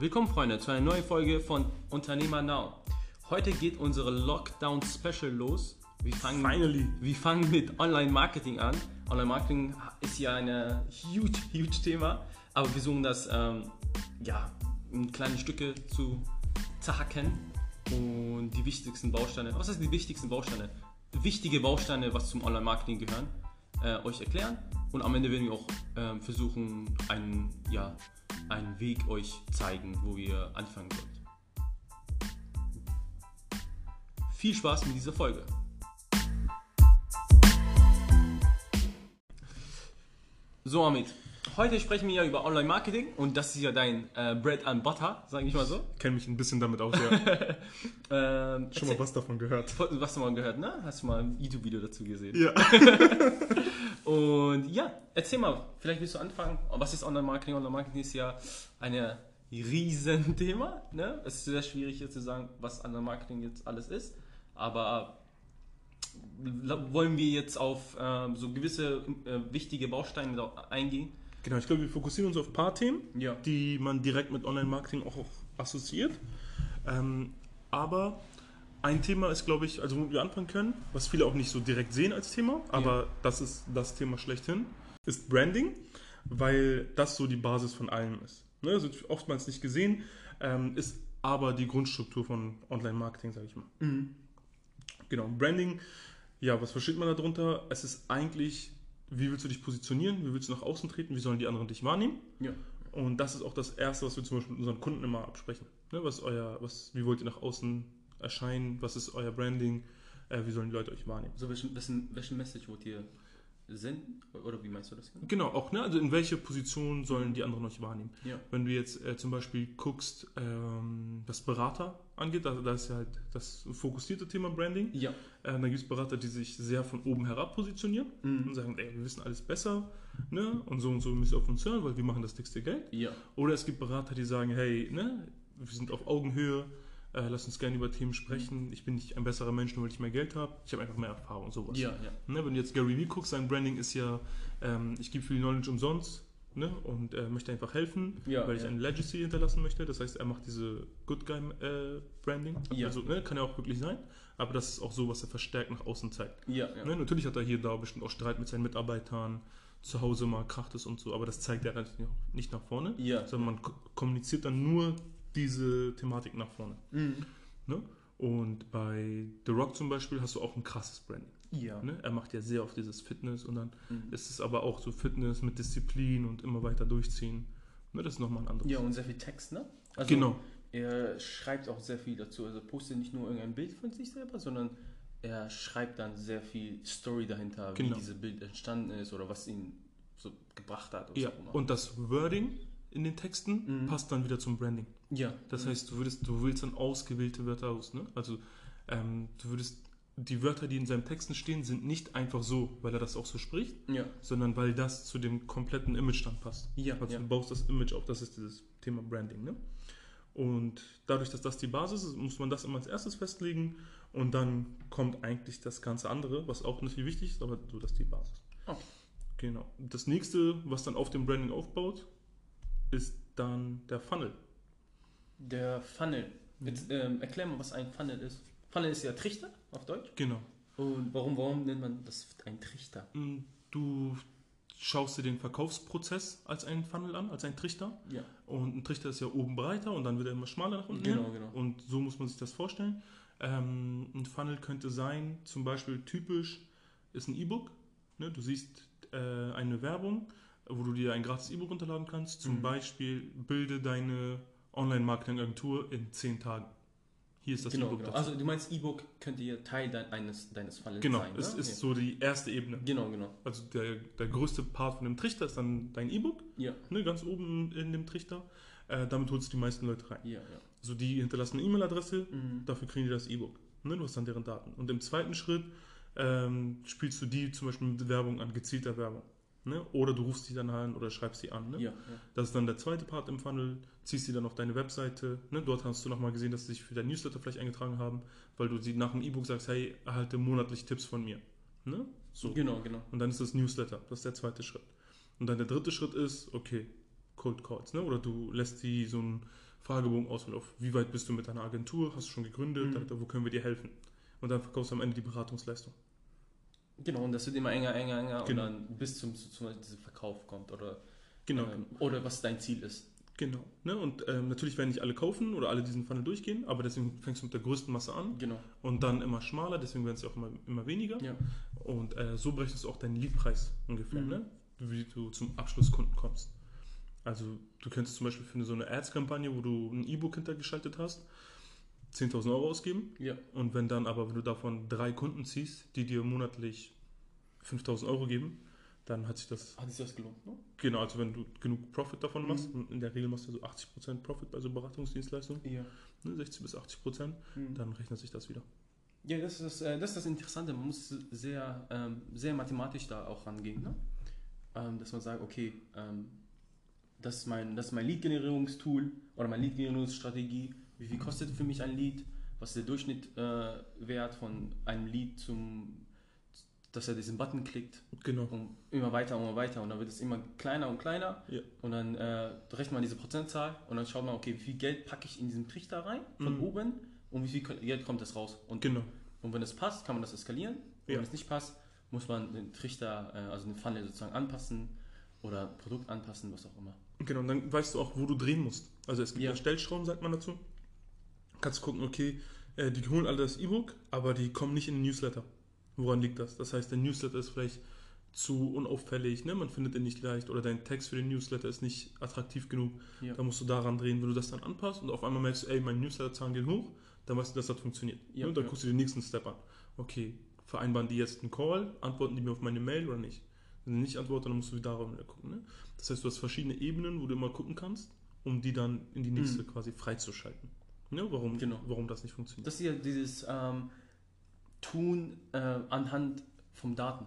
Willkommen, Freunde, zu einer neuen Folge von Unternehmer Now. Heute geht unsere Lockdown Special los. Wir fangen, Finally. wir fangen mit Online-Marketing an. Online-Marketing ist ja ein huge, huge Thema, aber wir versuchen das ähm, ja, in kleine Stücke zu zerhacken und die wichtigsten Bausteine, was heißt die wichtigsten Bausteine? Wichtige Bausteine, was zum Online-Marketing gehören, äh, euch erklären und am Ende werden wir auch ähm, versuchen, einen, ja, einen Weg euch zeigen, wo ihr anfangen sollt. Viel Spaß mit dieser Folge. So, Amit. Heute sprechen wir ja über Online-Marketing und das ist ja dein äh, Bread and Butter, sage ich mal so. Kenne mich ein bisschen damit aus, ja. Ähm, Schon mal was davon gehört. was mal gehört, ne? Hast du mal ein YouTube-Video dazu gesehen? Ja. Und ja, erzähl mal, vielleicht willst du anfangen. Was ist Online-Marketing? Online-Marketing ist ja ein Riesenthema. Ne? Es ist sehr schwierig jetzt zu sagen, was Online-Marketing jetzt alles ist. Aber wollen wir jetzt auf ähm, so gewisse äh, wichtige Bausteine eingehen? Genau, ich glaube, wir fokussieren uns auf ein paar Themen, Ja. die man direkt mit Online-Marketing auch, auch assoziiert. Ähm, aber ein Thema ist, glaube ich, also wo wir anfangen können, was viele auch nicht so direkt sehen als Thema, aber das ist das Thema schlechthin, ist Branding, weil das so die Basis von allem ist. Ne, das wird oftmals nicht gesehen, ähm, ist aber die Grundstruktur von Online-Marketing, sage ich mal. Genau, Branding, ja, was versteht man darunter? Es ist eigentlich, wie willst du dich positionieren, wie willst du nach außen treten, wie sollen die anderen dich wahrnehmen? Ja. Und das ist auch das Erste, was wir zum Beispiel mit unseren Kunden immer absprechen. Ne, was ist euer, was, wie wollt ihr nach außen erscheinen? Was ist euer Branding? Äh, wie sollen die Leute euch wahrnehmen? So, welchen, welchen, welchen Message wollt ihr senden? Oder wie meinst du das? Genau, auch, ne, also in welche Position sollen die anderen euch wahrnehmen? Ja. Wenn du jetzt äh, zum Beispiel guckst, ähm, was Berater angeht, da, da ist ja halt das fokussierte Thema Branding. Ja. Äh, dann gibt es Berater, die sich sehr von oben herab positionieren Mhm. und sagen, ey, wir wissen alles besser ne? und so und so müsst ihr auf uns hören, weil wir machen das dickste Geld. Ja. Oder es gibt Berater, die sagen, hey, ne, wir sind auf Augenhöhe, äh, lass uns gerne über Themen sprechen. Ich bin nicht ein besserer Mensch, nur weil ich mehr Geld habe. Ich habe einfach mehr Erfahrung, sowas. Ja, ja. Ne, wenn du jetzt Gary Vee guckst, sein Branding ist ja, ähm, ich gebe viel Knowledge umsonst ne, und äh, möchte einfach helfen, Ja, weil ich ja. eine Legacy hinterlassen möchte. Das heißt, er macht diese Good Guy äh, Branding. Ja. Also, ne, kann ja auch wirklich sein, aber das ist auch so, was er verstärkt nach außen zeigt. Ne, natürlich hat er hier da bestimmt auch Streit mit seinen Mitarbeitern, zu Hause mal kracht es und so, aber das zeigt er natürlich nicht nach vorne, sondern man ko- kommuniziert dann nur diese Thematik nach vorne. Mhm. Ne? Und bei The Rock zum Beispiel hast du auch ein krasses Branding. Ja. Ne? Er macht ja sehr auf dieses Fitness und dann Mhm. ist es aber auch so Fitness mit Disziplin und immer weiter durchziehen. Ne? Das ist nochmal ein anderes. Ja, und sehr viel Text, ne? Also, Genau. Er schreibt auch sehr viel dazu. Also postet nicht nur irgendein Bild von sich selber, sondern er schreibt dann sehr viel Story dahinter, Genau. wie dieses Bild entstanden ist oder was ihn so gebracht hat. Ja. so immer. Und das Wording in den Texten Mhm. passt dann wieder zum Branding. ja. Das heißt, du würdest, du wählst dann ausgewählte Wörter aus. Ne? Also ähm, du würdest die Wörter, die in seinen Texten stehen, sind nicht einfach so, weil er das auch so spricht, ja. sondern weil das zu dem kompletten Image dann passt. Ja, Also ja. du baust das Image auf, das ist dieses Thema Branding. Ne? Und dadurch, dass das die Basis ist, muss man das immer als erstes festlegen und dann kommt eigentlich das ganze andere, was auch natürlich wichtig ist, aber so das ist die Basis. Okay. Genau. Das nächste, was dann auf dem Branding aufbaut, ist dann der Funnel. Der Funnel. Jetzt ähm, erklär mal, was ein Funnel ist. Funnel ist ja Trichter auf Deutsch. Genau. Und warum, warum nennt man das ein Trichter? Mm, Du schaust dir den Verkaufsprozess als einen Funnel an, als einen Trichter. Ja. Und ein Trichter ist ja oben breiter und dann wird er immer schmaler nach unten. Genau, hin. genau. Und so muss man sich das vorstellen. Ähm, ein Funnel könnte sein, zum Beispiel typisch ist ein E-Book. Ne? Du siehst äh, eine Werbung, wo du dir ein gratis E-Book runterladen kannst. Zum Mhm. Beispiel bilde deine Online-Marketing-Agentur in 10 Tagen. Hier ist das genau, E-Book genau. Also du meinst E-Book könnte ja Teil dein, eines, deines Funnels Genau, sein. es ne? ist so die erste Ebene. Genau, genau. Also der, der größte Part von dem Trichter ist dann dein E-Book, Ja. ne, ganz oben in dem Trichter. Äh, damit holst du die meisten Leute rein. Ja, ja. Also die hinterlassen eine E-Mail-Adresse, Mhm. dafür kriegen die das E-Book. Ne, du hast dann deren Daten. Und im zweiten Schritt ähm, spielst du die zum Beispiel mit Werbung an, gezielter Werbung. Ne? Oder du rufst die dann an oder schreibst die an. Ne? Ja, ja. Das ist dann der zweite Part im Funnel. Ziehst sie dann auf deine Webseite. Ne? Dort hast du nochmal gesehen, dass sie sich für dein Newsletter vielleicht eingetragen haben, weil du sie nach dem E-Book sagst, hey, erhalte monatlich Tipps von mir. Ne? So. Genau, genau. Und dann ist das Newsletter. Das ist der zweite Schritt. Und dann der dritte Schritt ist, okay, Cold Calls. Ne? Oder du lässt die so ein Fragebogen ausfüllen auf, wie weit bist du mit deiner Agentur, hast du schon gegründet, Mhm. wo können wir dir helfen? Und dann verkaufst du am Ende die Beratungsleistung. Genau, und das wird immer enger, enger, enger Genau. und dann bis zum, zum Verkauf kommt oder, Genau, ähm, oder was dein Ziel ist. genau. Ne? Und ähm, natürlich werden nicht alle kaufen oder alle diesen Funnel durchgehen, aber deswegen fängst du mit der größten Masse an Genau. und dann immer schmaler, deswegen werden es ja auch immer, immer weniger. Ja. Und äh, so berechnest du auch deinen Leadpreis ungefähr, Mhm. ne? wie du zum Abschlusskunden kommst. Also du könntest zum Beispiel für so eine Ads-Kampagne, wo du ein E-Book hintergeschaltet hast, 10.000 Euro ausgeben. Ja. Und wenn dann aber, wenn du davon drei Kunden ziehst, die dir monatlich 5.000 Euro geben, dann hat sich das, Hat sich das gelohnt, ne? genau, also wenn du genug Profit davon Mhm. machst, und in der Regel machst du so 80% Profit bei so Beratungsdienstleistungen, Ja. ne, 60 bis 80%, Mhm. dann rechnet sich das wieder. Ja, das ist, das, äh, das ist das Interessante. Man muss sehr, ähm, sehr mathematisch da auch rangehen. Ne? Ähm, dass man sagt, okay, ähm, das ist mein, das ist mein Lead-Generierungstool oder meine Lead-Generierungsstrategie. Wie viel kostet für mich ein Lead? Was ist der Durchschnittwert äh, von einem Lead zum, dass er diesen Button klickt Genau. und immer weiter und immer weiter und dann wird es immer kleiner und kleiner Ja. und dann äh, rechnet man diese Prozentzahl und dann schaut man, okay, wie viel Geld packe ich in diesen Trichter rein von Mhm. oben und wie viel Geld kommt das raus und Genau. und wenn es passt, kann man das eskalieren. Ja. wenn es nicht passt, muss man den Trichter, äh, also den Funnel sozusagen anpassen oder Produkt anpassen, was auch immer. Genau, und dann weißt du auch, wo du drehen musst. Also es gibt ja, Stellschrauben, sagt man dazu. Kannst gucken, okay, äh, die holen alle das E-Book, aber die kommen nicht in den Newsletter. Woran liegt das? Das heißt, der Newsletter ist vielleicht zu unauffällig, ne? man findet ihn nicht leicht oder dein Text für den Newsletter ist nicht attraktiv genug. Ja. Da musst du daran drehen, wenn du das dann anpasst und auf einmal merkst du, ey, meine Newsletter-Zahlen gehen hoch, dann weißt du, dass das funktioniert. Ja, ne? Dann ja. guckst du den nächsten Step an. Okay, vereinbaren die jetzt einen Call, antworten die mir auf meine Mail oder nicht? Wenn sie nicht antworten, dann musst du wieder darauf gucken. Ne? Das heißt, du hast verschiedene Ebenen, wo du immer gucken kannst, um die dann in die nächste Mhm. quasi freizuschalten. Ne? Warum, Genau. warum das nicht funktioniert. Das ist ja dieses ähm, Tun äh, anhand vom Daten.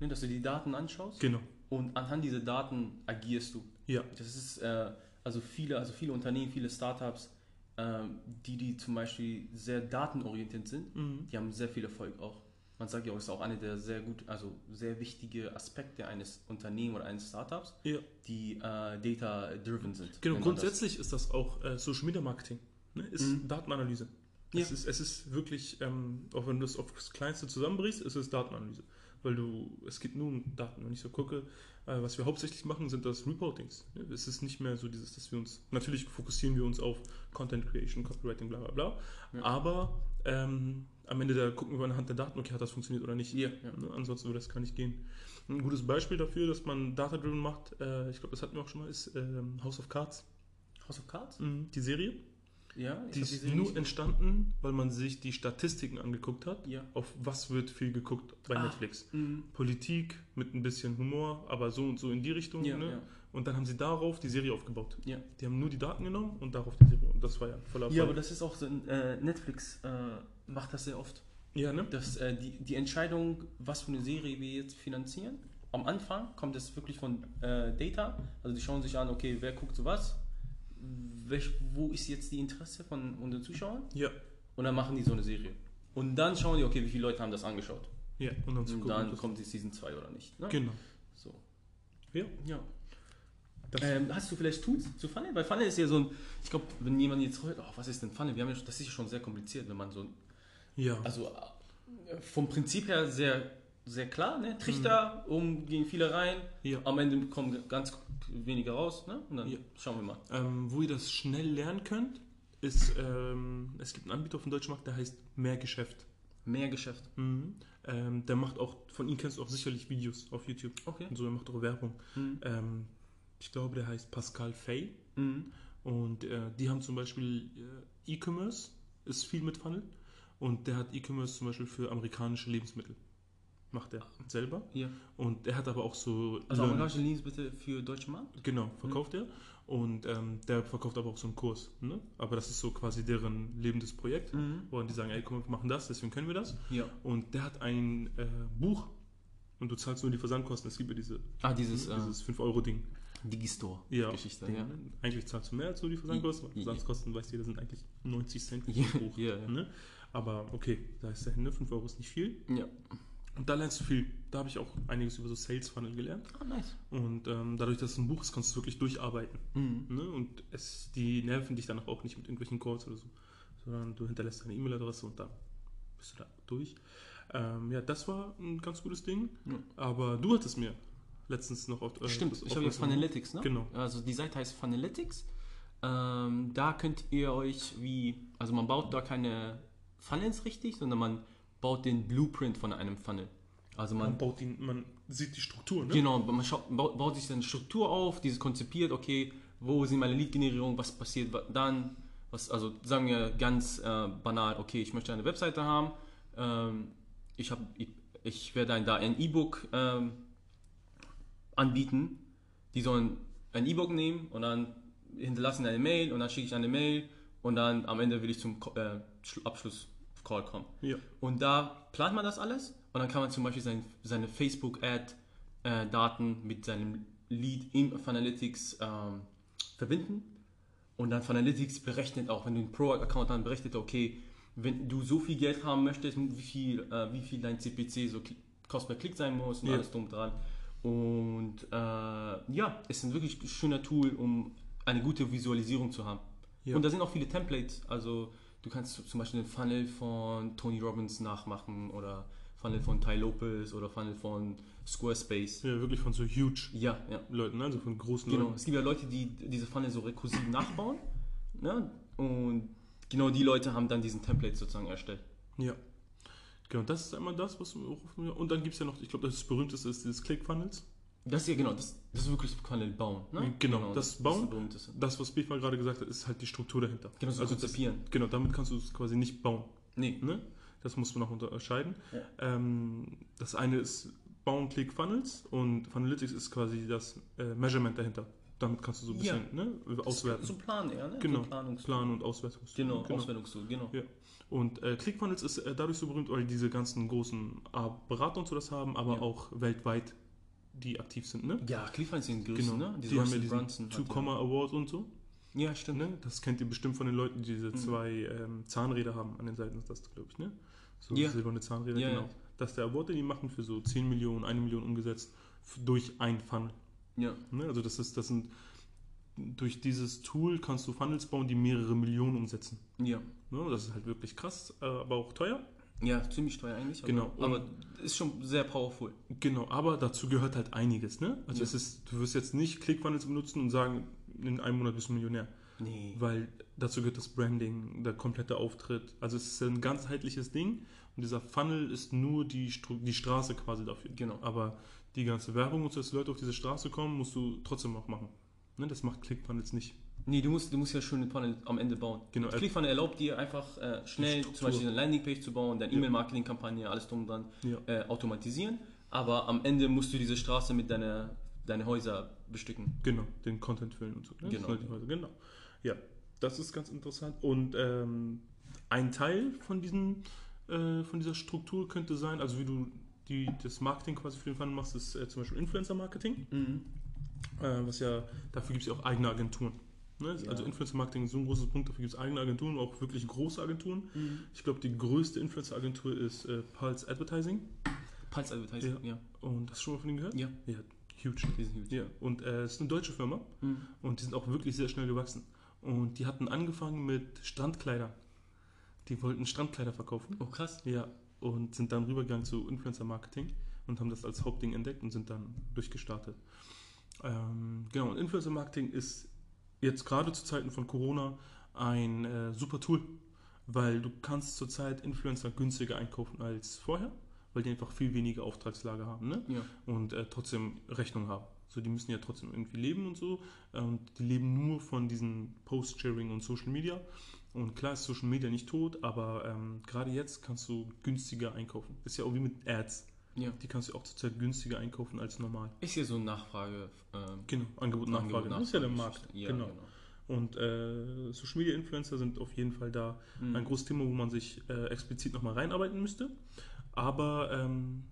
Ne, dass du die Daten anschaust genau. und anhand dieser Daten agierst du. Ja, Das ist äh, also viele, also viele Unternehmen, viele Startups, ähm, die, die zum Beispiel sehr datenorientiert sind, mhm. die haben sehr viel Erfolg auch. Man sagt ja auch, es ist auch eine der sehr gut, also sehr wichtige Aspekte eines Unternehmens oder eines Startups, ja. die äh, data-driven sind. Genau, man das. grundsätzlich ist das auch äh, Social Media Marketing. Ne? Ist Mhm. Datenanalyse. Ja. Es, ist, es ist wirklich, ähm, auch wenn du das aufs Kleinste zusammenbrichst, ist es Datenanalyse. Weil du, es geht nur um Daten. Wenn ich so gucke, äh, was wir hauptsächlich machen, sind das Reportings. Ja, Es ist nicht mehr so dieses, dass wir uns, natürlich fokussieren wir uns auf Content Creation, Copywriting, bla bla bla. Ja. Aber ähm, am Ende da gucken wir anhand der Daten, okay, hat das funktioniert oder nicht. Ja, ja. Ne? Ansonsten würde das gar nicht gehen. Ein gutes Beispiel dafür, dass man Data-Driven macht, äh, ich glaube, das hatten wir auch schon mal, ist ähm, House of Cards. House of Cards? Mhm, Die Serie. Ja, Die ist nur entstanden, weil man sich die Statistiken angeguckt hat, Ja. auf was wird viel geguckt bei Ah. Netflix. Mhm. Politik mit ein bisschen Humor, aber so und so in die Richtung. Ja, ne? ja. Und dann haben sie darauf die Serie aufgebaut. Ja. Die haben nur die Daten genommen und darauf die Serie. Und das war ja voller ja, aber das ist auch so, äh, Netflix äh, macht das sehr oft. Ja, ne? dass äh, die, die Entscheidung, was für eine Serie wir jetzt finanzieren, am Anfang kommt es wirklich von äh, Data. Also die schauen sich an, okay, wer guckt sowas, Welch, wo ist jetzt die Interesse von unseren Zuschauern Ja. und dann machen die so eine Serie. Und dann schauen die, okay, wie viele Leute haben das angeschaut. Ja, und dann Und gucken. dann kommt die Season 2 oder nicht. Ne? Genau. So. Ja. Ja. Ähm, hast du vielleicht Tools zu Funnel? Weil Funnel ist ja so ein, ich glaube, wenn jemand jetzt hört, oh, was ist denn Funnel? Wir haben ja, das ist ja schon sehr kompliziert, wenn man so, ja. also äh, vom Prinzip her sehr, sehr klar, ne? Trichter, um gehen viele rein, ja. am Ende kommen ganz wenige raus, ne? Und dann Ja. schauen wir mal. Ähm, wo ihr das schnell lernen könnt, ist, ähm, es gibt einen Anbieter auf dem deutschen Markt, der heißt Mehrgeschäft. Mehr Geschäft. Mhm. Ähm, der macht auch, von ihm kennst du auch sicherlich Videos auf YouTube. Okay. Und so, er macht auch Werbung. Mhm. Ähm, ich glaube, der heißt Pascal Fay. Mhm. Und äh, die haben zum Beispiel äh, E-Commerce, ist viel mit Funnel. Und der hat E-Commerce zum Beispiel für amerikanische Lebensmittel. Macht er selber. Ja. Und der hat aber auch so. Also amerikanische Lebensmittel für deutsche Markt? Genau, verkauft er. Und ähm, der verkauft aber auch so einen Kurs. Ne? Aber das ist so quasi deren lebendes Projekt. Mhm. Wo die sagen, ey, komm, wir machen das, deswegen können wir das. Ja. Und der hat ein äh, Buch und du zahlst nur die Versandkosten. Es gibt ja diese, Ah, dieses, dieses 5-Euro-Ding. äh, Ja, ja. Eigentlich zahlst du mehr als nur die Versandkosten. Ja. Versandkosten, weißt du, das sind eigentlich 90 Cent pro Buch. ja, ja. Ne? Aber okay, da ist der Hände, 5 Euro ist nicht viel. Ja. Und da lernst du viel. Da habe ich auch einiges über so Sales Funnel gelernt. Ah, nice. Und ähm, dadurch, dass es ein Buch ist, kannst du wirklich durcharbeiten. Mhm. Ne? Und es, die nerven dich danach auch nicht mit irgendwelchen Calls oder so, sondern du hinterlässt deine E-Mail-Adresse und dann bist du da durch. Ähm, ja, das war ein ganz gutes Ding. Ja. Aber du hattest mir letztens noch auf. äh, Stimmt, ich habe. Funalytics, ne? Genau. Also die Seite heißt Funalytics. Ähm, da könnt ihr euch wie, also man baut da keine Funnels richtig, sondern man baut den Blueprint von einem Funnel. Also man Man baut ihn, man sieht die Struktur, ne? Genau, man schaut, baut, baut sich eine Struktur auf, diese konzipiert, okay, wo sind meine Lead-Generierung, was passiert dann, was, also sagen wir ganz äh, banal, okay, ich möchte eine Webseite haben, ähm, ich, hab, ich, ich werde ein, da ein E-Book ähm, anbieten, die sollen ein E-Book nehmen und dann hinterlassen eine Mail und dann schicke ich eine Mail und dann am Ende will ich zum äh, Schlu- Abschluss-Call kommen. Ja. Und da plant man das alles und dann kann man zum Beispiel sein, seine Facebook-Ad-Daten mit seinem Lead im Funalytics ähm, verbinden. Und dann Funalytics berechnet auch, wenn du einen Pro-Account dann berechnet, okay, wenn du so viel Geld haben möchtest, wie viel, äh, wie viel dein CPC so Kost per Klick sein muss und Ja. alles drum dran. Und äh, ja, es ist ein wirklich schöner Tool, um eine gute Visualisierung zu haben. Ja. Und da sind auch viele Templates. Also du kannst zum Beispiel den Funnel von Tony Robbins nachmachen oder Funnel von Ty Lopez oder Funnel von Squarespace. ja, wirklich von so huge Ja, ja. Leuten, also von großen Genau. Leuten. Es gibt ja Leute, die diese Funnel so rekursiv nachbauen. Ne? Und genau die Leute haben dann diesen Template sozusagen erstellt. Ja. Genau, das ist einmal das, was wir auch- Und dann gibt es ja noch, ich glaube, das berühmteste ist dieses Click-Funnels. Das ist ja genau, das, das ist wirklich Funnel bauen. Ne? Genau, das ist Bauen. berühmteste. Das, was Bifa gerade gesagt hat, ist halt die Struktur dahinter. Genau, so also das, konzipieren. genau, damit kannst du es quasi nicht bauen. Nee. Ne? Das muss man noch unterscheiden. Ja. Ähm, das eine ist Bauen Click Funnels und Funalytics ist quasi das äh, Measurement dahinter. Damit kannst du so ein Ja. bisschen ne, auswerten. So Plan, ja, ne? Genau, So Plan und Auswertungstool. Genau, Auswertungstool, genau. Ja. Und äh, ClickFunnels ist äh, dadurch so berühmt, weil diese ganzen großen äh, Berater und so das haben, aber Ja. auch weltweit die aktiv sind. Ne? Ja, ClickFunnels sind größten, Genau. ne? Die haben ja diesen Two Comma Award und so. Ja, ja stimmt. Ne? Das kennt ihr bestimmt von den Leuten, die diese Mhm. zwei ähm, Zahnräder haben an den Seiten, ist das, glaube ich, ne? So Ja. silberne Zahnräder, Ja, genau. ja. Das ist der Award, den die machen für so 10 Millionen, 1 Million umgesetzt durch ein Funnel. Ja. Ne? Also das ist, das sind durch dieses Tool kannst du Funnels bauen, die mehrere Millionen umsetzen. Ja. Ne? Das ist halt wirklich krass, äh, aber auch teuer. Ja, ziemlich teuer eigentlich. Aber, Genau. Aber ist schon sehr powerful. Genau, aber dazu gehört halt einiges, ne? Also Ja. es ist, du wirst jetzt nicht ClickFunnels benutzen und sagen, in einem Monat bist du Millionär. Nee. Weil dazu gehört das Branding, der komplette Auftritt. Also es ist ein ganzheitliches Ding und dieser Funnel ist nur die, Stru- die Straße quasi dafür. Genau. Aber die ganze Werbung und so, dass Leute auf diese Straße kommen, musst du trotzdem auch machen. Ne? Das macht ClickFunnels nicht. Nee, du musst, du musst ja schon einen Funnel am Ende bauen. Genau. ClickFunnel erlaubt dir einfach äh, schnell zum Beispiel eine Landingpage zu bauen, deine Ja. E-Mail-Marketing-Kampagne, alles drum und dran Ja. äh, automatisieren. Aber am Ende musst du diese Straße mit deiner deine Häuser bestücken. Genau, den Content füllen und so. Ne? Genau. Das halt genau. Ja, das ist ganz interessant. Und ähm, ein Teil von, diesen, äh, von dieser Struktur könnte sein, also wie du die, das Marketing quasi für den Funnel machst, ist äh, zum Beispiel Influencer-Marketing. Äh, was ja, dafür gibt es ja auch eigene Agenturen. Ne? Ja. Also Influencer-Marketing ist so ein großes Punkt, dafür gibt es eigene Agenturen, auch wirklich große Agenturen. Mhm. Ich glaube, die größte Influencer-Agentur ist äh, Pulse Advertising. Pulse Advertising, ja. Und hast du schon mal von denen gehört? Ja, Ja, huge. die sind huge. Ja, und äh, es ist eine deutsche Firma. Mhm. Und die sind auch wirklich sehr schnell gewachsen. Und die hatten angefangen mit Strandkleider. Die wollten Strandkleider verkaufen. Oh, krass. Ja. Und sind dann rübergegangen zu Influencer-Marketing und haben das als Hauptding entdeckt und sind dann durchgestartet. Ähm, genau, und Influencer-Marketing ist jetzt gerade zu Zeiten von Corona ein äh, super Tool, weil du kannst zurzeit Influencer günstiger einkaufen als vorher, weil die einfach viel weniger Auftragslage haben. Ne? Ja. und äh, trotzdem Rechnung haben. So, die müssen ja trotzdem irgendwie leben und so. äh, Und die leben nur von diesen Post-Sharing und Social Media. Und klar ist Social Media nicht tot, aber ähm, gerade jetzt kannst du günstiger einkaufen. Ist ja auch wie mit Ads. Ja. Die kannst du auch zurzeit günstiger einkaufen als normal. Ist hier so eine Nachfrage. Ähm, Genau, Angebot Nachfrage. Angebot, Das ist ja der Nachfrage- Markt. Ja, genau. genau. Und äh, Social Media Influencer sind auf jeden Fall da Mhm. ein großes Thema, wo man sich äh, explizit nochmal reinarbeiten müsste. Aber ähm,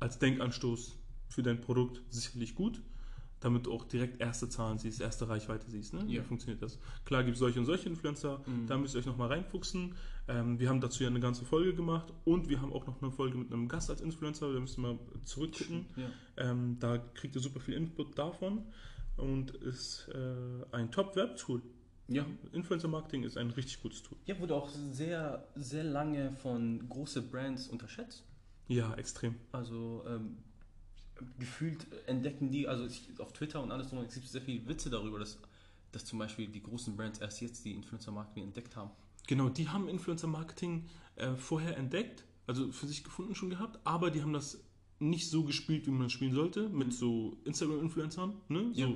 als Denkanstoß für dein Produkt sicherlich gut. Damit du auch direkt erste Zahlen siehst, erste Reichweite siehst. Ne? Ja. Wie funktioniert das? Klar gibt es solche und solche Influencer, Mhm. da müsst ihr euch nochmal reinfuchsen. Ähm, wir haben dazu ja eine ganze Folge gemacht und wir haben auch noch eine Folge mit einem Gast als Influencer, da müsst ihr mal zurückgucken. Ja. Ähm, da kriegt ihr super viel Input davon und ist äh, ein Top-Web-Tool. Ja. Influencer-Marketing ist ein richtig gutes Tool. Ja, wurde auch sehr, sehr lange von großen Brands unterschätzt. Ja, extrem. Also ähm, gefühlt entdecken die, also ich, auf Twitter und alles es gibt sehr viele Witze darüber, dass, dass zum Beispiel die großen Brands erst jetzt die Influencer-Marketing entdeckt haben. Genau, die haben Influencer-Marketing äh, vorher entdeckt, also für sich gefunden schon gehabt, aber die haben das nicht so gespielt, wie man spielen sollte, mit so Instagram-Influencern. Ne? So, Ja.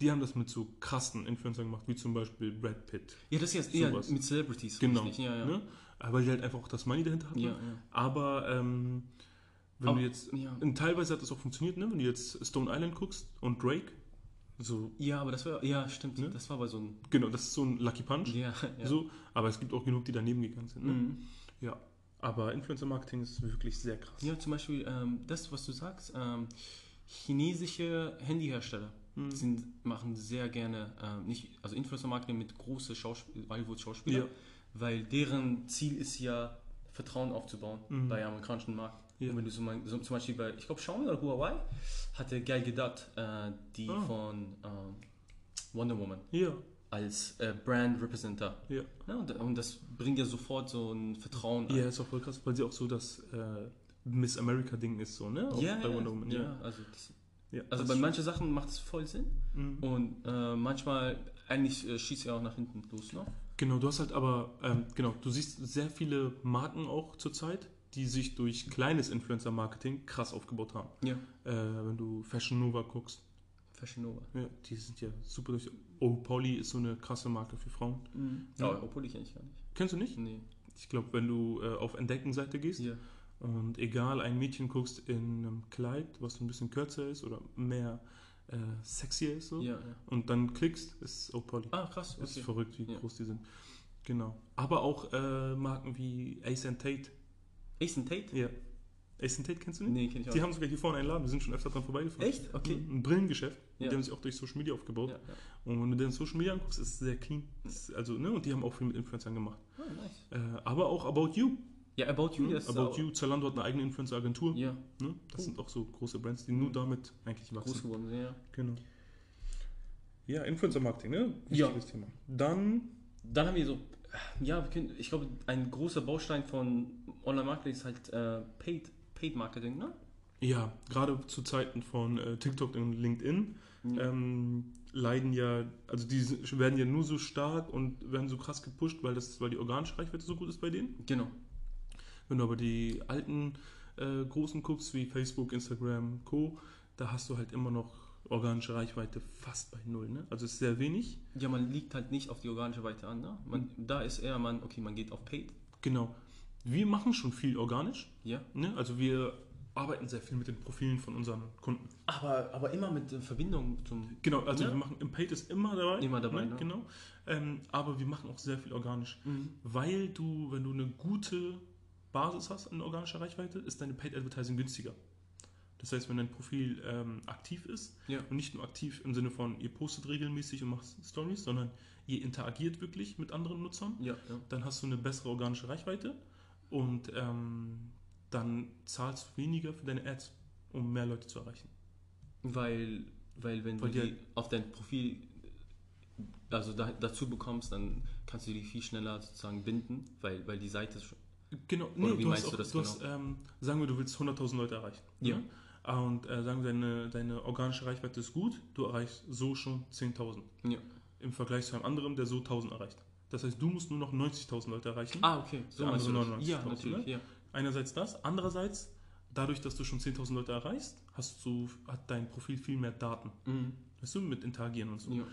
Die haben das mit so krassen Influencern gemacht, wie zum Beispiel Brad Pitt. Ja, das ist Sowas. mit Celebrities. Genau. Ja, ja. Ne? Weil die halt einfach auch das Money dahinter hatten. Ja, ja. Aber ähm, wenn Aber- du jetzt, ja. teilweise hat das auch funktioniert, ne? wenn du jetzt Stone Island guckst und Drake, so, ja, aber das war, ja, stimmt, Ne? das war bei so einem, genau, das ist so ein Lucky Punch. ja, ja. So, aber es gibt auch genug, die daneben gegangen sind. Ne? Mhm. Ja. Aber Influencer-Marketing ist wirklich sehr krass. Ja, zum Beispiel ähm, das, was du sagst, ähm, chinesische Handyhersteller Mhm. sind, machen sehr gerne, ähm, nicht, also Influencer-Marketing mit großen Schauspiel Hollywood-Schauspielern, Ja. weil deren Ziel ist ja, Vertrauen aufzubauen Mhm. bei amerikanischen Markt. Ja. Und wenn du so, mal, so zum Beispiel bei, ich glaube Xiaomi oder Huawei, hatte Gal Gadot, äh, die Ah. von ähm, Wonder Woman, Ja, als äh, Brand Representer. ja. Ja, und, und das bringt ja sofort so ein Vertrauen Ja, ist auch voll krass, weil sie auch so das äh, Miss America-Ding ist, so, ne? Auch Ja, bei ja, Wonder Woman. ja, also, das, ja. also bei manchen Sachen macht es voll Sinn Mhm. und äh, manchmal eigentlich äh, schießt er auch nach hinten los, ne? Genau, du hast halt aber, ähm, genau, du siehst sehr viele Marken auch zurzeit, die sich durch kleines Influencer-Marketing krass aufgebaut haben. Ja. Äh, wenn du Fashion Nova guckst, Fashion Nova. ja, die sind ja super durch. Oh, Pauli ist so eine krasse Marke für Frauen. Ja, obwohl ich eigentlich gar nicht. Kennst du nicht? Nee. Ich glaube, wenn du äh, auf Entdecken-Seite gehst Ja. und egal ein Mädchen guckst in einem Kleid, was ein bisschen kürzer ist oder mehr äh, sexier ist, so, Ja, ja. und dann klickst, ist Oh, Pauli. Ah, krass, Das ist okay. verrückt, wie Ja. groß die sind. Genau. Aber auch äh, Marken wie Ace and Tate. Ace and Tate? Ja. Ace and Tate kennst du nicht? Nee, kenn ich auch Die nicht. haben sogar hier vorne einen Laden, wir sind schon öfter dran vorbeigefahren. Echt? Okay. Ein Brillengeschäft. Ja. Die haben sich auch durch Social Media aufgebaut. Ja, ja. Und wenn du den Social Media anguckst, ist es sehr clean. Ist also, ne? Und die haben auch viel mit Influencern gemacht. Ah, nice. Äh, aber auch About You. Ja, About You, ist About You, Zalando hat eine eigene Influencer-Agentur. Ja, Ne? Das sind auch so große Brands, die nur damit eigentlich wachsen. groß geworden sind, ja. Genau. Ja, Influencer-Marketing, ne? Ja. Wichtiges Thema. Dann, Dann haben wir so, ja, können, ich glaube, ein großer Baustein von Online-Marketing ist halt äh, Paid, Paid Marketing, ne? ja, gerade zu Zeiten von äh, TikTok und LinkedIn Ja. ähm, leiden ja, also die werden ja nur so stark und werden so krass gepusht, weil, das, weil die organische Reichweite so gut ist bei denen. Genau. Wenn du aber die alten äh, großen guckst, wie Facebook, Instagram, Co., da hast du halt immer noch organische Reichweite fast bei null. Ne? Also ist sehr wenig. Ja, man liegt halt nicht auf die organische Weite an, ne? Man, Da ist eher man, okay, man geht auf Paid. Genau. Wir machen schon viel organisch. Ja. Ne? Also wir arbeiten sehr viel mit den Profilen von unseren Kunden. Aber, aber immer mit äh, Verbindung zum. Genau, also Ja. wir machen im Paid ist immer dabei. Immer dabei, ne? ne? Genau. Ähm, aber wir machen auch sehr viel organisch. Mhm. Weil du, wenn du eine gute Basis hast an organischer Reichweite, ist deine Paid Advertising günstiger. Das heißt, wenn dein Profil ähm, aktiv ist Ja. und nicht nur aktiv im Sinne von, ihr postet regelmäßig und macht Stories, sondern ihr interagiert wirklich mit anderen Nutzern, Ja, dann hast du eine bessere organische Reichweite und ähm, dann zahlst du weniger für deine Ads, um mehr Leute zu erreichen. Weil, weil wenn Weil du die die auf dein Profil also da, dazu bekommst, dann kannst du die viel schneller sozusagen binden, weil, weil die Seite schon. Genau, nee, wie du meinst hast, du auch, das du hast ähm, sagen wir, du willst 100.000 Leute erreichen. Ja. Ne? Und äh, sagen deine, deine organische Reichweite ist gut, du erreichst so schon 10.000. Ja. Im Vergleich zu einem anderen, der so 1.000 erreicht. Das heißt, du musst nur noch 90.000 Leute erreichen. Ah, okay. So Der andere das. Ja, 99.000, natürlich. ne? Ja. Einerseits das, andererseits, dadurch, dass du schon 10.000 Leute erreichst, hast du, hat dein Profil viel mehr Daten. Mhm. Weißt du, mit interagieren und so. Ja,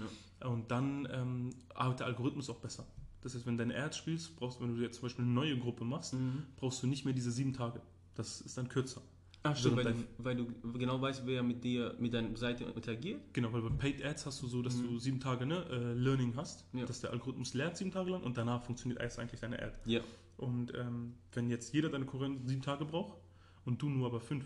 ja. Und dann ähm, arbeitet der Algorithmus auch besser. Das heißt, wenn du deine Ads spielst, brauchst wenn du jetzt zum Beispiel eine neue Gruppe machst, Mhm. brauchst du nicht mehr diese sieben Tage. Das ist dann kürzer. Ah, stimmt, weil, du, weil du genau weißt, wer mit dir, mit deiner Seite interagiert. Genau, weil bei Paid Ads hast du so, dass Mhm. du sieben Tage ne, äh, Learning hast, Ja. dass der Algorithmus lernt sieben Tage lang und danach funktioniert erst eigentlich deine Ad. Ja. Und ähm, wenn jetzt jeder deine Konkurrenten sieben Tage braucht und du nur aber fünf,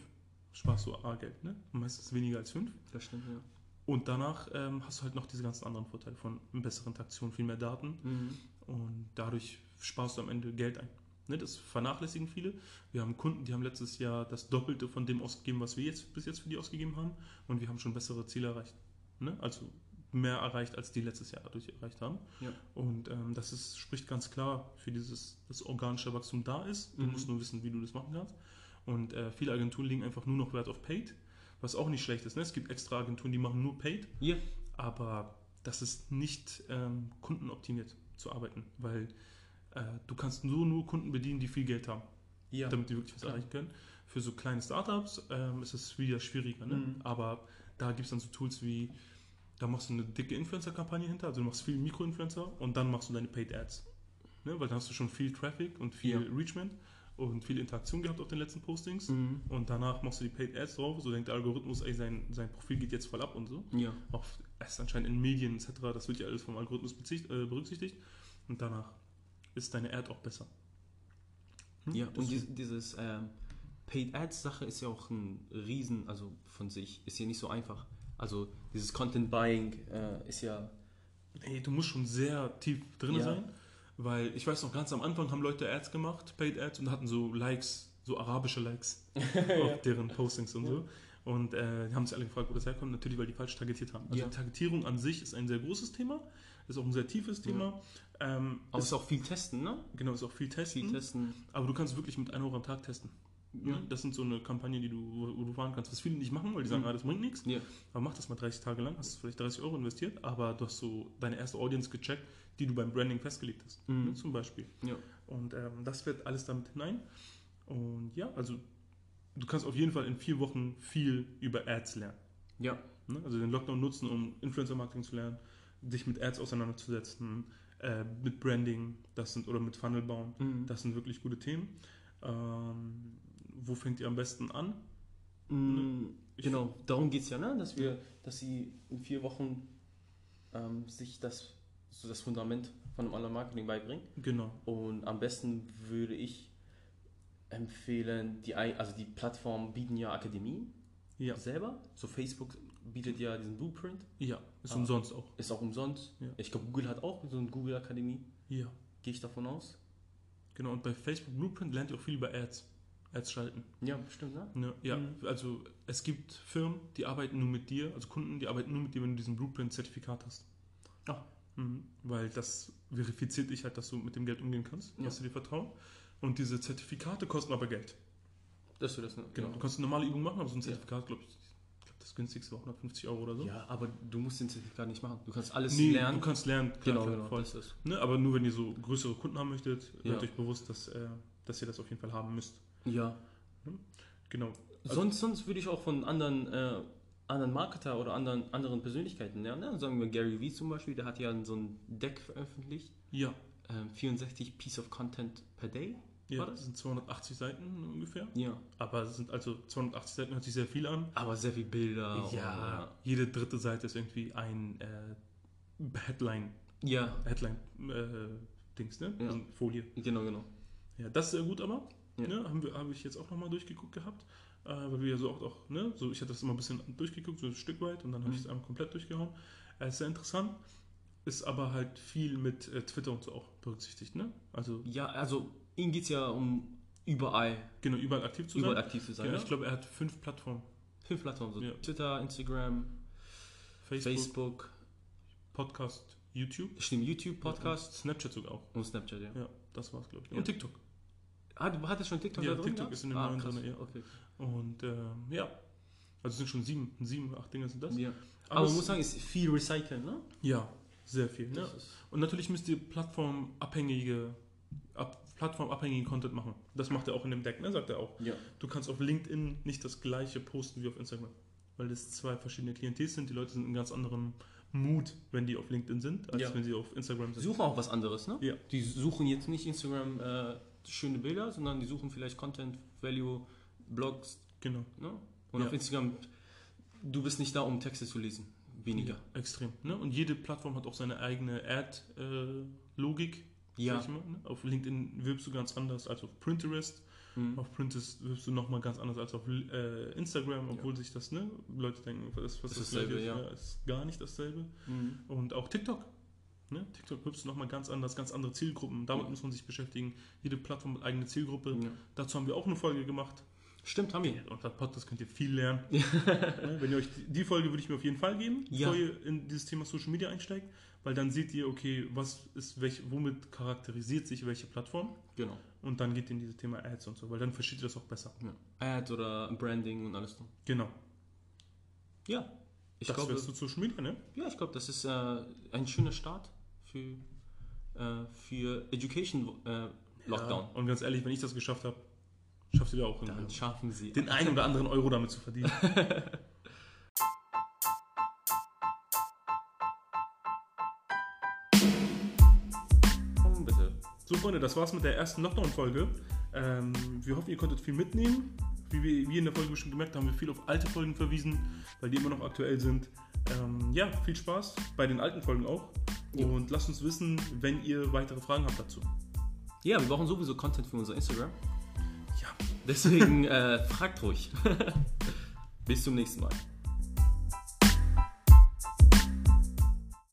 sparst du A-Geld, ne? Meistens weniger als fünf. Das stimmt, ja. Und danach ähm, hast du halt noch diese ganzen anderen Vorteile von besseren Traktionen, viel mehr Daten Mhm. und dadurch sparst du am Ende Geld ein. Ne, das vernachlässigen viele. Wir haben Kunden, die haben letztes Jahr das Doppelte von dem ausgegeben, was wir jetzt bis jetzt für die ausgegeben haben und wir haben schon bessere Ziele erreicht. Ne? Also mehr erreicht, als die letztes Jahr dadurch erreicht haben. Ja. Und ähm, das ist, spricht ganz klar für dieses, dass organische Wachstum da ist. Du Mhm. musst nur wissen, wie du das machen kannst. Und äh, viele Agenturen legen einfach nur noch Wert auf Paid, was auch nicht schlecht ist. Ne? Es gibt extra Agenturen, die machen nur Paid, Ja. aber das ist nicht ähm, kundenoptimiert zu arbeiten, weil äh, du kannst nur, nur Kunden bedienen, die viel Geld haben, Ja. damit die wirklich was erreichen können. Für so kleine Startups ähm, ist es wieder schwieriger, ne? Mhm. aber da gibt es dann so Tools wie, da machst du eine dicke Influencer-Kampagne hinter, also du machst viel Mikroinfluencer und dann machst du deine Paid Ads. Ne? Weil dann hast du schon viel Traffic und viel Ja. Reachment und viel Interaktion gehabt auf den letzten Postings. Mhm. Und danach machst du die Paid Ads drauf, so denkt der Algorithmus, ey, sein, sein Profil geht jetzt voll ab und so. Ja. Auch erst anscheinend in Medien etc., das wird ja alles vom Algorithmus äh, berücksichtigt. Und danach ist deine Ad auch besser. Hm? Ja, und dies, dieses ähm, Paid Ads Sache ist ja auch ein Riesen, also von sich, ist ja nicht so einfach. Also dieses Content Buying äh, ist ja, Ey, du musst schon sehr tief drin Ja. sein, weil ich weiß noch, ganz am Anfang haben Leute Ads gemacht, Paid Ads, und hatten so Likes, so arabische Likes auf deren Postings und so. Und äh, die haben sich alle gefragt, wo das herkommt. Natürlich, weil die falsch targetiert haben. Also Ja. die Targetierung an sich ist ein sehr großes Thema, ist auch ein sehr tiefes Thema. Ähm, aber es ist, auch viel testen, ne? genau, ist auch viel testen. Viel testen. Aber du kannst wirklich mit 1 Euro am Tag testen. Ja. Ne? Das sind so eine Kampagne, die du, wo du fahren kannst, was viele nicht machen, weil die sagen, Mhm. ah, das bringt nichts. Ja. Aber mach das mal 30 Tage lang, hast vielleicht 30 Euro investiert, aber du hast so deine erste Audience gecheckt, die du beim Branding festgelegt hast. Mhm. Ne? Zum Beispiel. Ja. Und ähm, das wird alles damit hinein. Und ja, also du kannst auf jeden Fall in vier Wochen viel über Ads lernen. Ja. Ne? Also den Lockdown nutzen, um Influencer-Marketing zu lernen, dich mit Ads auseinanderzusetzen, äh, mit Branding, das sind oder mit Funnel bauen. Mhm. Das sind wirklich gute Themen. Ähm, wo fängt ihr am besten an? Ich- genau, darum geht es ja, ne? dass wir, dass sie in vier Wochen ähm, sich das, so das Fundament von dem Online-Marketing beibringen. Genau. Und am besten würde ich empfehlen, die, also die Plattformen bieten ja Akademien Ja. selber. So Facebook bietet ja diesen Blueprint, Ja, ist Ah. umsonst auch. ist auch umsonst. Ja. Ich glaube, Google hat auch so eine Google Akademie, Ja. gehe ich davon aus. Genau, und bei Facebook Blueprint lernt ihr auch viel über Ads. Ads schalten. Ja, bestimmt, ne? Ne? Ja, Mhm. also es gibt Firmen, die arbeiten nur mit dir, also Kunden, die arbeiten nur mit dir, wenn du diesen Blueprint-Zertifikat hast. Ah. Mhm. Weil das verifiziert dich halt, dass du mit dem Geld umgehen kannst, Ja. dass sie dir vertrauen. Und diese Zertifikate kosten aber Geld. Dass du das, ne? Genau. Du kannst eine normale Übung machen, aber so ein Ja. Zertifikat, glaube ich, das günstigste war 150 Euro oder so. Ja, aber du musst den Zertifikat nicht machen. Du kannst alles Nee, lernen. du kannst lernen, klar, genau, klar, genau. voll. Das ist, Ne? Aber nur wenn ihr so größere Kunden haben möchtet, Ja. seid euch bewusst, dass, äh, dass ihr das auf jeden Fall haben müsst. ja. Genau. Also- Sonst, sonst würde ich auch von anderen, äh, anderen Marketer oder anderen, anderen Persönlichkeiten lernen. Ne? Sagen wir Gary Vee zum Beispiel, der hat ja so ein Deck veröffentlicht. Ja, Ähm, 64 Piece of Content per Day. Ja das sind 280 Seiten ungefähr. Ja. Aber es sind also 280 Seiten hört sich sehr viel an. Aber sehr viel Bilder. Ja, jede dritte Seite ist irgendwie ein äh, Headline, Und, ja, Headline äh, Dings, ne? Ja. Also Folie. genau, genau. Ja, das ist sehr gut aber. Ja. Ne? Haben wir, habe ich jetzt auch nochmal durchgeguckt gehabt. Äh, weil wir ja so auch, auch, ne? So, ich hatte das immer ein bisschen durchgeguckt, so ein Stück weit und dann habe ich Mhm. es einmal komplett durchgehauen. Äh, ist sehr interessant. Ist aber halt viel mit äh, Twitter und so auch berücksichtigt, ne? Also Ja, also ihm geht es ja um überall, genau, überall aktiv zu überall sein. aktiv zu sein. Genau, ne? ich glaube, er hat fünf Plattformen. Fünf Plattformen, so Ja. Twitter, Instagram, Facebook, Facebook, Podcast, YouTube. stimmt, YouTube, Podcast Und Snapchat sogar auch. und Snapchat, ja. Ja, das war's, glaube ich. Ja. Und TikTok. Hat, hat er schon TikTok Ja, drin? TikTok gehabt? ist in den ah, neuen krass. drin, ja. Okay. Und ähm, ja, also es sind schon sieben, sieben, acht Dinge sind das. Ja. Aber Aber man muss sagen, es ist viel recyceln, ne? Ja, sehr viel. Ne? Und natürlich müsst ihr plattformabhängige, ab, plattformabhängigen Content machen. Das macht er auch in dem Deck, ne? sagt er auch. Ja. Du kannst auf LinkedIn nicht das gleiche posten wie auf Instagram, weil das zwei verschiedene Klientel sind. Die Leute sind in ganz anderen Mood, wenn die auf LinkedIn sind, als Ja. wenn sie auf Instagram Die sind. suchen auch was anderes, ne? Ja. Die suchen jetzt nicht Instagram äh, schöne Bilder, sondern die suchen vielleicht Content, Value, Blogs, Genau, ne? Und Ja. auf Instagram, du bist nicht da, um Texte zu lesen. Weniger. extrem. Ne? Und jede Plattform hat auch seine eigene Ad-Logik. Ja. Sag ich mal, ne? Auf LinkedIn wirbst du ganz anders als auf Pinterest Mhm. Auf Pinterest wirst du nochmal ganz anders als auf äh, Instagram, obwohl ja. sich das, ne, Leute denken, was, was ist dasselbe, ist, ja. ja. ist gar nicht dasselbe. Mhm. Und auch TikTok. Ne? TikTok hübst du nochmal ganz anders, ganz andere Zielgruppen. Damit ja. muss man sich beschäftigen. Jede Plattform hat eigene Zielgruppe. Dazu haben wir auch eine Folge gemacht. Stimmt, haben wir. Und das Podcast könnt ihr viel lernen. ne? Wenn ihr euch die Folge würde ich mir auf jeden Fall geben, bevor ihr in dieses Thema Social Media einsteigt weil dann seht ihr, okay, was ist welch, womit charakterisiert sich welche Plattform. Genau. Und dann geht ihr in dieses Thema Ads und so, weil dann versteht ihr das auch besser. Ja. Ads oder Branding und alles. Genau. Ja. Ich das glaube, du Social Media, ne? Ja, ich glaube, das ist äh, ein schöner Start für, äh, für Education äh, Lockdown. Ja, und ganz ehrlich, wenn ich das geschafft habe, schafft ihr auch. Dann schaffen sie. Den einen oder anderen Euro damit zu verdienen. So, Freunde, das war's mit der ersten Lockdown-Folge. Ähm, wir hoffen, ihr konntet viel mitnehmen. Wie wir wie in der Folge schon gemerkt haben, wir viel auf alte Folgen verwiesen, weil die immer noch aktuell sind. Ähm, ja, viel Spaß bei den alten Folgen auch. Ja. Und lasst uns wissen, wenn ihr weitere Fragen habt dazu. Ja, wir brauchen sowieso Content für unser Instagram. Ja. Deswegen äh, fragt ruhig. Bis zum nächsten Mal.